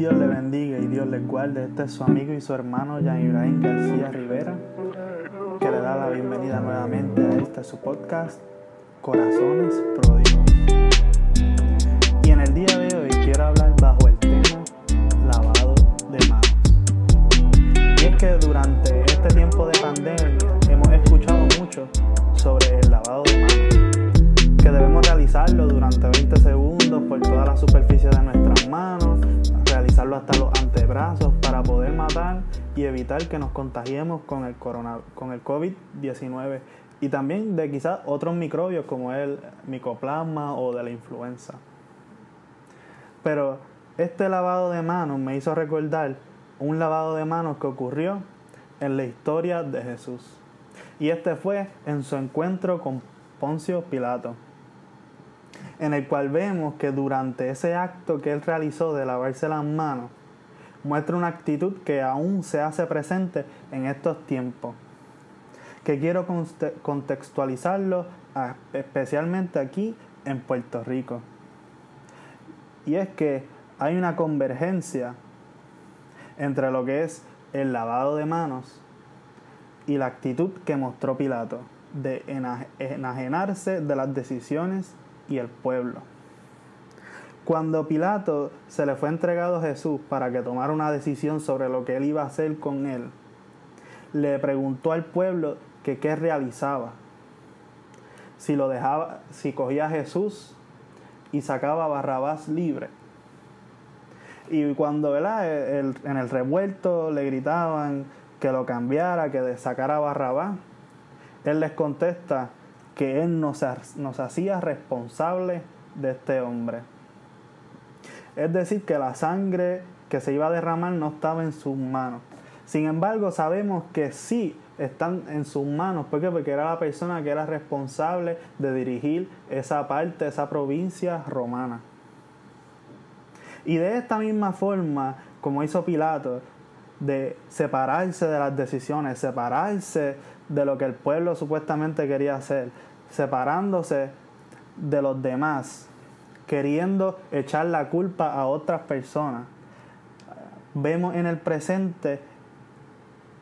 Dios le bendiga y Dios le guarde. Este es su amigo y su hermano Jan Ibrahim García Rivera, que le da la bienvenida nuevamente a este su podcast, Corazones Pródigos. Y en el día de hoy quiero hablar bajo el tema lavado de manos. Y es que durante este tiempo de pandemia hemos escuchado mucho sobre el lavado de manos, que debemos realizarlo durante 20 segundos por toda la superficie de nuestras manos hasta los antebrazos para poder matar y evitar que nos contagiemos con el, con el COVID-19 y también de quizás otros microbios como el micoplasma o de la influenza. Pero este lavado de manos me hizo recordar un lavado de manos que ocurrió en la historia de Jesús. Y este fue en su encuentro con Poncio Pilato en el cual vemos que durante ese acto que él realizó de lavarse las manos, muestra una actitud que aún se hace presente en estos tiempos. Que quiero contextualizarlo especialmente aquí en Puerto Rico. Y es que hay una convergencia entre lo que es el lavado de manos y la actitud que mostró Pilato de enajenarse de las decisiones y el pueblo. Cuando Pilato se le fue entregado a Jesús para que tomara una decisión sobre lo que él iba a hacer con él, le preguntó al pueblo que qué realizaba. Si lo dejaba, si cogía a Jesús y sacaba a Barrabás libre. Y cuando en el revuelto le gritaban que lo cambiara, que sacara a Barrabás, él les contesta que Él nos, hacía responsable de este hombre. Es decir, que la sangre que se iba a derramar no estaba en sus manos. Sin embargo, sabemos que sí están en sus manos. ¿Por qué? Porque era la persona que era responsable de dirigir esa parte, esa provincia romana. Y de esta misma forma, como hizo Pilato, de separarse de las decisiones, separarse de lo que el pueblo supuestamente quería hacer, separándose de los demás, queriendo echar la culpa a otras personas. Vemos en el presente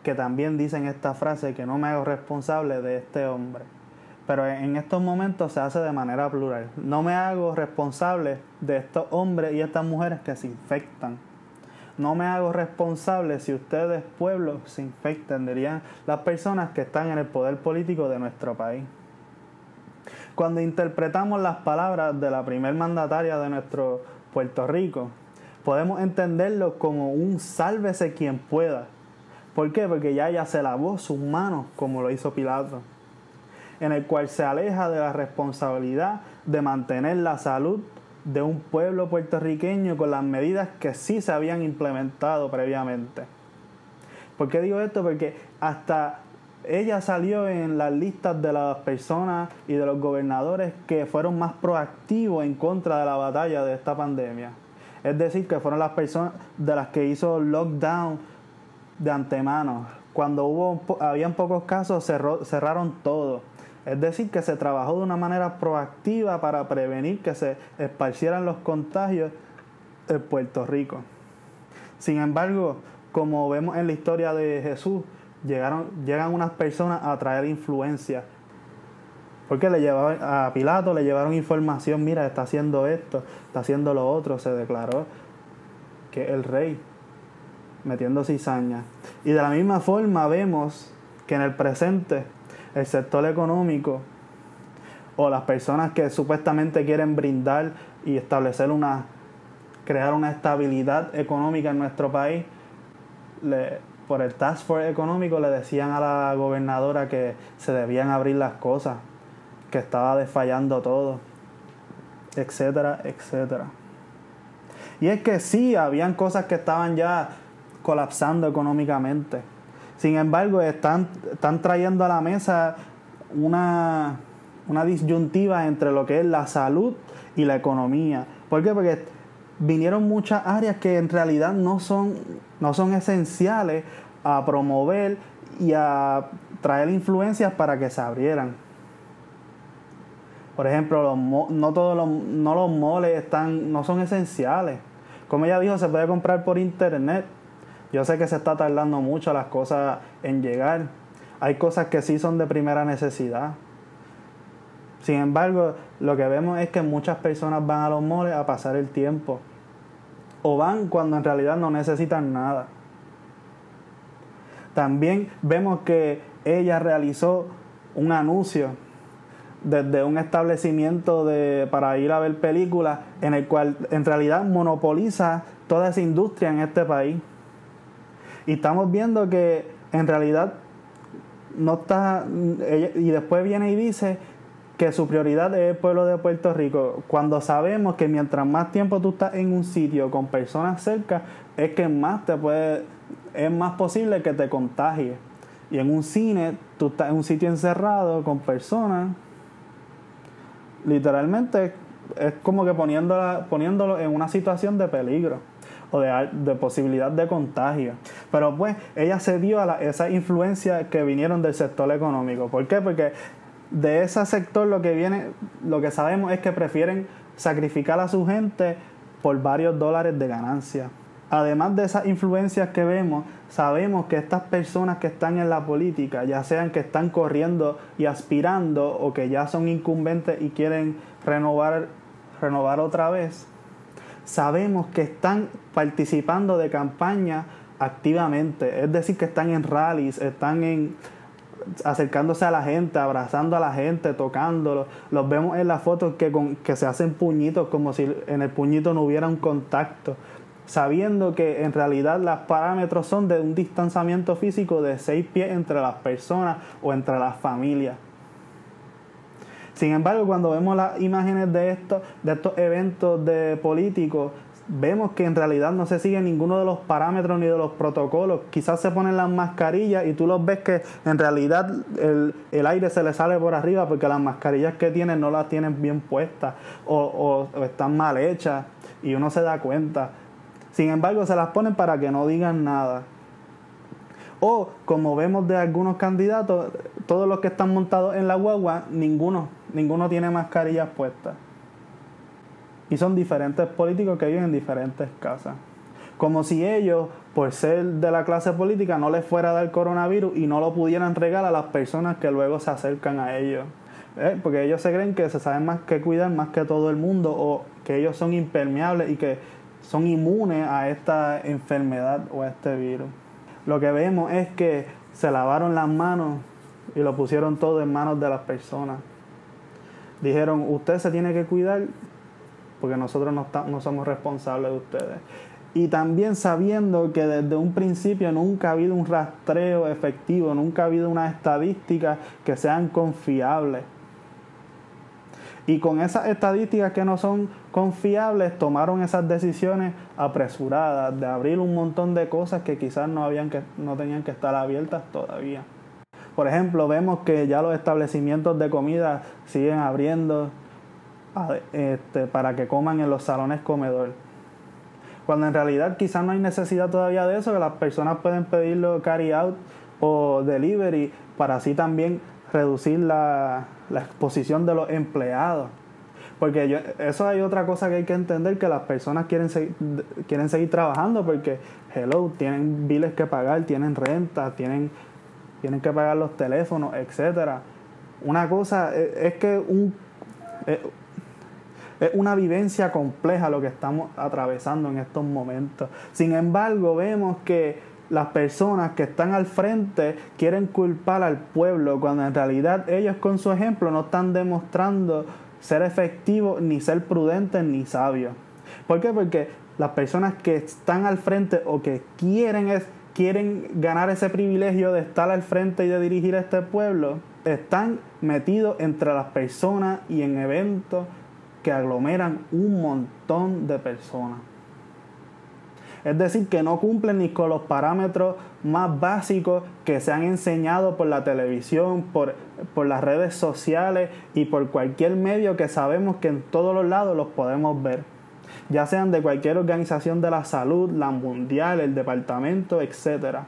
que también dicen esta frase que no me hago responsable de este hombre. Pero en estos momentos se hace de manera plural. No me hago responsable de estos hombres y estas mujeres que se infectan. No me hago responsable si ustedes, pueblos, se infectan, dirían las personas que están en el poder político de nuestro país. Cuando interpretamos las palabras de la primer mandataria de nuestro Puerto Rico, podemos entenderlo como un sálvese quien pueda. ¿Por qué? Porque ya ella se lavó sus manos como lo hizo Pilato, en el cual se aleja de la responsabilidad de mantener la salud de un pueblo puertorriqueño con las medidas que sí se habían implementado previamente. ¿Por qué digo esto? Porque hasta ella salió en las listas de las personas y de los gobernadores que fueron más proactivos en contra de la batalla de esta pandemia. Es decir, que fueron las personas de las que hizo lockdown de antemano. Cuando hubo habían pocos casos, cerraron todo. Es decir, que se trabajó de una manera proactiva para prevenir que se esparcieran los contagios en Puerto Rico. Sin embargo, como vemos en la historia de Jesús, llegaron, llegan unas personas a traer influencia. Porque le llevaban a Pilato le llevaron información, mira, está haciendo esto, está haciendo lo otro, se declaró que el rey metiendo cizaña. Y de la misma forma vemos que en el presente el sector económico o las personas que supuestamente quieren brindar y establecer una crear una estabilidad económica en nuestro país le, por el Task Force económico le decían a la gobernadora que se debían abrir las cosas, que estaba desfallando todo, etcétera, etcétera. Y es que sí, habían cosas que estaban ya colapsando económicamente. Sin embargo, están, están trayendo a la mesa una, una disyuntiva entre lo que es la salud y la economía. ¿Por qué? Porque vinieron muchas áreas que en realidad no son, no son esenciales a promover y a traer influencias para que se abrieran. Por ejemplo, no todos los, no los moles están, no son esenciales, Como ella dijo, se puede comprar por internet. Yo sé que se está tardando mucho las cosas en llegar. Hay cosas que sí son de primera necesidad. Sin embargo, lo que vemos es que muchas personas van a los moles a pasar el tiempo. O van cuando en realidad no necesitan nada. También vemos que ella realizó un anuncio desde un establecimiento de, para ir a ver películas en el cual en realidad monopoliza toda esa industria en este país. Y estamos viendo que en realidad no está, y después viene y dice que su prioridad es el pueblo de Puerto Rico, cuando sabemos que mientras más tiempo tú estás en un sitio con personas cerca, es que más te puede, es más posible que te contagie. Y en un cine, tú estás en un sitio encerrado con personas, literalmente es como que poniéndolo en una situación de peligro o de, de, posibilidad de contagio. Pero pues ella se dio a esa influencia que vinieron del sector económico. ¿Por qué? Porque de ese sector lo que viene, lo que sabemos es que prefieren sacrificar a su gente por varios dólares de ganancia. Además de esas influencias que vemos, sabemos que estas personas que están en la política, ya sean que están corriendo y aspirando o que ya son incumbentes y quieren renovar, renovar otra vez, sabemos que están participando de campaña activamente, es decir, que están en rallies, están en, acercándose a la gente, abrazando a la gente, tocándolo. Los vemos en las fotos que, con, que se hacen puñitos como si en el puñito no hubiera un contacto, sabiendo que en realidad los parámetros son de un distanciamiento físico de seis pies entre las personas o entre las familias. Sin embargo, cuando vemos las imágenes de estos, de estos eventos de políticos, vemos que en realidad no se sigue ninguno de los parámetros ni de los protocolos. Quizás se ponen las mascarillas y tú los ves que en realidad el, aire se le sale por arriba porque las mascarillas que tienen no las tienen bien puestas o, o están mal hechas y uno se da cuenta. Sin embargo, se las ponen para que no digan nada. O como vemos de algunos candidatos, todos los que están montados en la guagua, ninguno, ninguno tiene mascarillas puestas. Y son diferentes políticos que viven en diferentes casas. Como si ellos, por ser de la clase política, no les fuera a dar coronavirus y no lo pudieran regalar a las personas que luego se acercan a ellos. ¿Eh? Porque ellos se creen que se saben más que cuidar más que todo el mundo o que ellos son impermeables y que son inmunes a esta enfermedad o a este virus. Lo que vemos es que se lavaron las manos y lo pusieron todo en manos de las personas. Dijeron, usted se tiene que cuidar porque nosotros no, no somos responsables de ustedes. Y también sabiendo que desde un principio nunca ha habido un rastreo efectivo, nunca ha habido una estadística que sean confiables. Y con esas estadísticas que no son confiables, tomaron esas decisiones apresuradas de abrir un montón de cosas que quizás no, habían que, no tenían que estar abiertas todavía. Por ejemplo, vemos que ya los establecimientos de comida siguen abriendo este, para que coman en los salones comedor. Cuando en realidad quizás no hay necesidad todavía de eso, que las personas pueden pedirlo carry out o delivery para así también reducir la, exposición de los empleados. Porque eso hay otra cosa que hay que entender, que las personas quieren, seguir, quieren seguir trabajando porque, hello, tienen biles que pagar, tienen renta, tienen, tienen que pagar los teléfonos, etcétera. Una cosa es, que un, es una vivencia compleja lo que estamos atravesando en estos momentos. Sin embargo, vemos que las personas que están al frente quieren culpar al pueblo cuando en realidad ellos con su ejemplo no están demostrando ser efectivos ni ser prudentes ni sabios. ¿Por qué? Porque las personas que están al frente o que quieren es quieren ganar ese privilegio de estar al frente y de dirigir a este pueblo, están metidos entre las personas y en eventos que aglomeran un montón de personas. Es decir, que no cumplen ni con los parámetros más básicos que se han enseñado por la televisión, por, por las redes sociales y por cualquier medio que sabemos que en todos los lados los podemos ver. Ya sean de cualquier organización de la salud, la mundial, el departamento, etcétera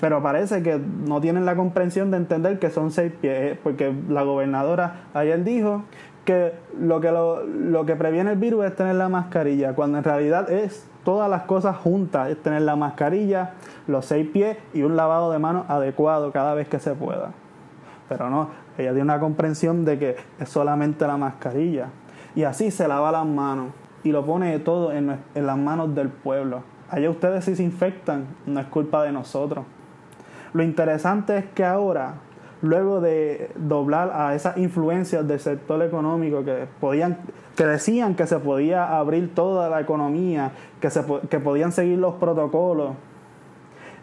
pero parece que no tienen la comprensión de entender que son seis pies, porque la gobernadora ayer dijo que lo que, lo, que previene el virus es tener la mascarilla, cuando en realidad es todas las cosas juntas, es tener la mascarilla, los seis pies y un lavado de manos adecuado cada vez que se pueda. Pero no, ella tiene una comprensión de que es solamente la mascarilla. Y así se lava las manos y lo pone todo en, en las manos del pueblo. Allá ustedes si se infectan, no es culpa de nosotros. Lo interesante es que ahora, luego de doblar a esas influencias del sector económico que podían que decían que se podía abrir toda la economía, que, se, que podían seguir los protocolos,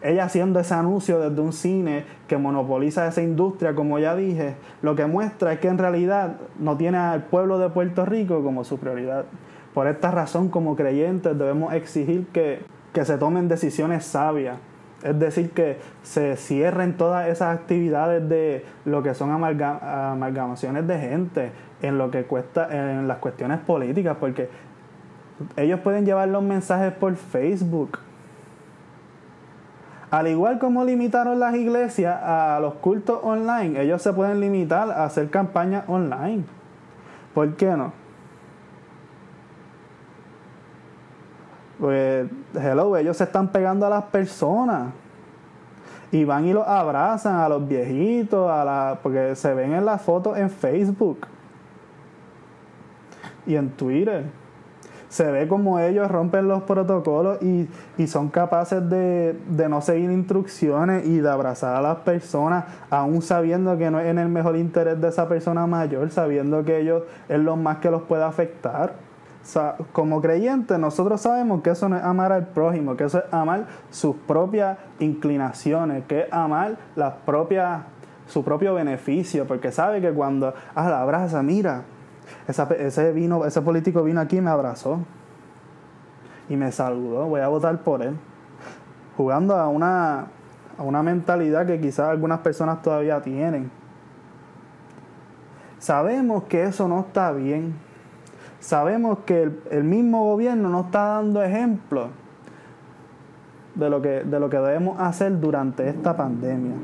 ella haciendo ese anuncio desde un cine que monopoliza esa industria, como ya dije, lo que muestra es que en realidad no tiene al pueblo de Puerto Rico como su prioridad. Por esta razón, como creyentes, debemos exigir que, que se tomen decisiones sabias. Es decir, que se cierren todas esas actividades de lo que son amalgamaciones de gente en lo que cuesta, en las cuestiones políticas, porque ellos pueden llevar los mensajes por Facebook al igual como limitaron las iglesias a los cultos online, ellos se pueden limitar a hacer campañas online. ¿Por qué no? Pues, hello, ellos se están pegando a las personas. Y van y los abrazan a los viejitos, a la, porque se ven en las fotos en Facebook y en Twitter se ve como ellos rompen los protocolos y, son capaces de, no seguir instrucciones y de abrazar a las personas, aún sabiendo que no es en el mejor interés de esa persona mayor, sabiendo que ellos es lo más que los puede afectar. Como creyentes, nosotros sabemos que eso no es amar al prójimo, que eso es amar sus propias inclinaciones, que es amar las propias, su propio beneficio, porque sabe que cuando ah, la abraza, mira, ese, vino, ese político vino aquí y me abrazó y me saludó, voy a votar por él. Jugando a una, a una mentalidad que quizás algunas personas todavía tienen. Sabemos que eso no está bien. Sabemos que el, mismo gobierno no está dando ejemplo de lo, que, de lo que debemos hacer durante esta pandemia.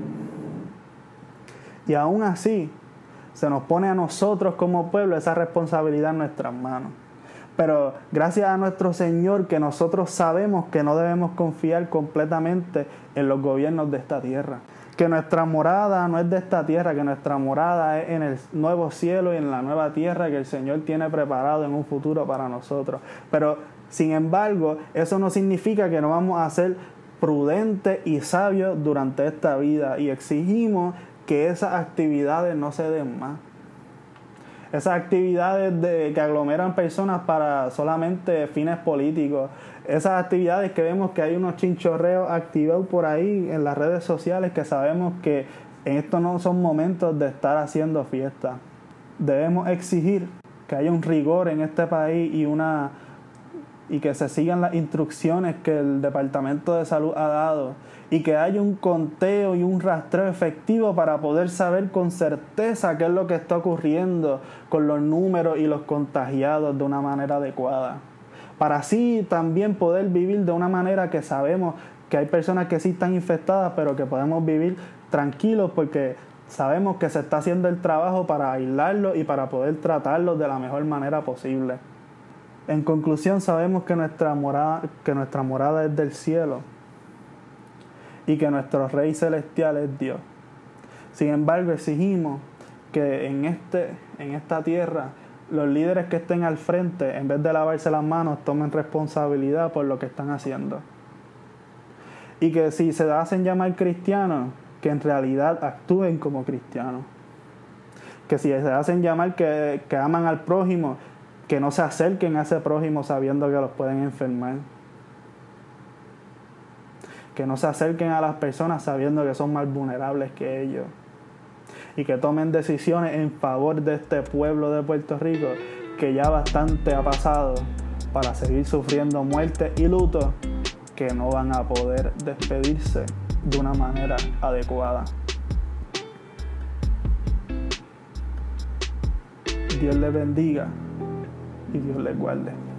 Y aún así, se nos pone a nosotros como pueblo esa responsabilidad en nuestras manos. Pero gracias a nuestro Señor que nosotros sabemos que no debemos confiar completamente en los gobiernos de esta tierra. Que nuestra morada no es de esta tierra, que nuestra morada es en el nuevo cielo y en la nueva tierra que el Señor tiene preparado en un futuro para nosotros. Pero sin embargo, eso no significa que no vamos a ser prudentes y sabios durante esta vida y exigimos que esas actividades no se den más. Esas actividades de, que aglomeran personas para solamente fines políticos. Esas actividades que vemos que hay unos chinchorreos activados por ahí en las redes sociales que sabemos que en estos no son momentos de estar haciendo fiesta. Debemos exigir que haya un rigor en este país y una y que se sigan las instrucciones que el Departamento de Salud ha dado y que haya un conteo y un rastreo efectivo para poder saber con certeza qué es lo que está ocurriendo con los números y los contagiados de una manera adecuada. Para así también poder vivir de una manera que sabemos que hay personas que sí están infectadas, pero que podemos vivir tranquilos porque sabemos que se está haciendo el trabajo para aislarlos y para poder tratarlos de la mejor manera posible. En conclusión, sabemos que nuestra morada, que nuestra morada es del cielo y que nuestro Rey Celestial es Dios. Sin embargo, exigimos que en, este, en esta tierra los líderes que estén al frente, en vez de lavarse las manos, tomen responsabilidad por lo que están haciendo. Y que si se hacen llamar cristianos, que en realidad actúen como cristianos. Que si se hacen llamar que, que aman al prójimo, que no se acerquen a ese prójimo sabiendo que los pueden enfermar. Que no se acerquen a las personas sabiendo que son más vulnerables que ellos. Y que tomen decisiones en favor de este pueblo de Puerto Rico que ya bastante ha pasado para seguir sufriendo muerte y luto que no van a poder despedirse de una manera adecuada. Dios les bendiga y Dios les guarde.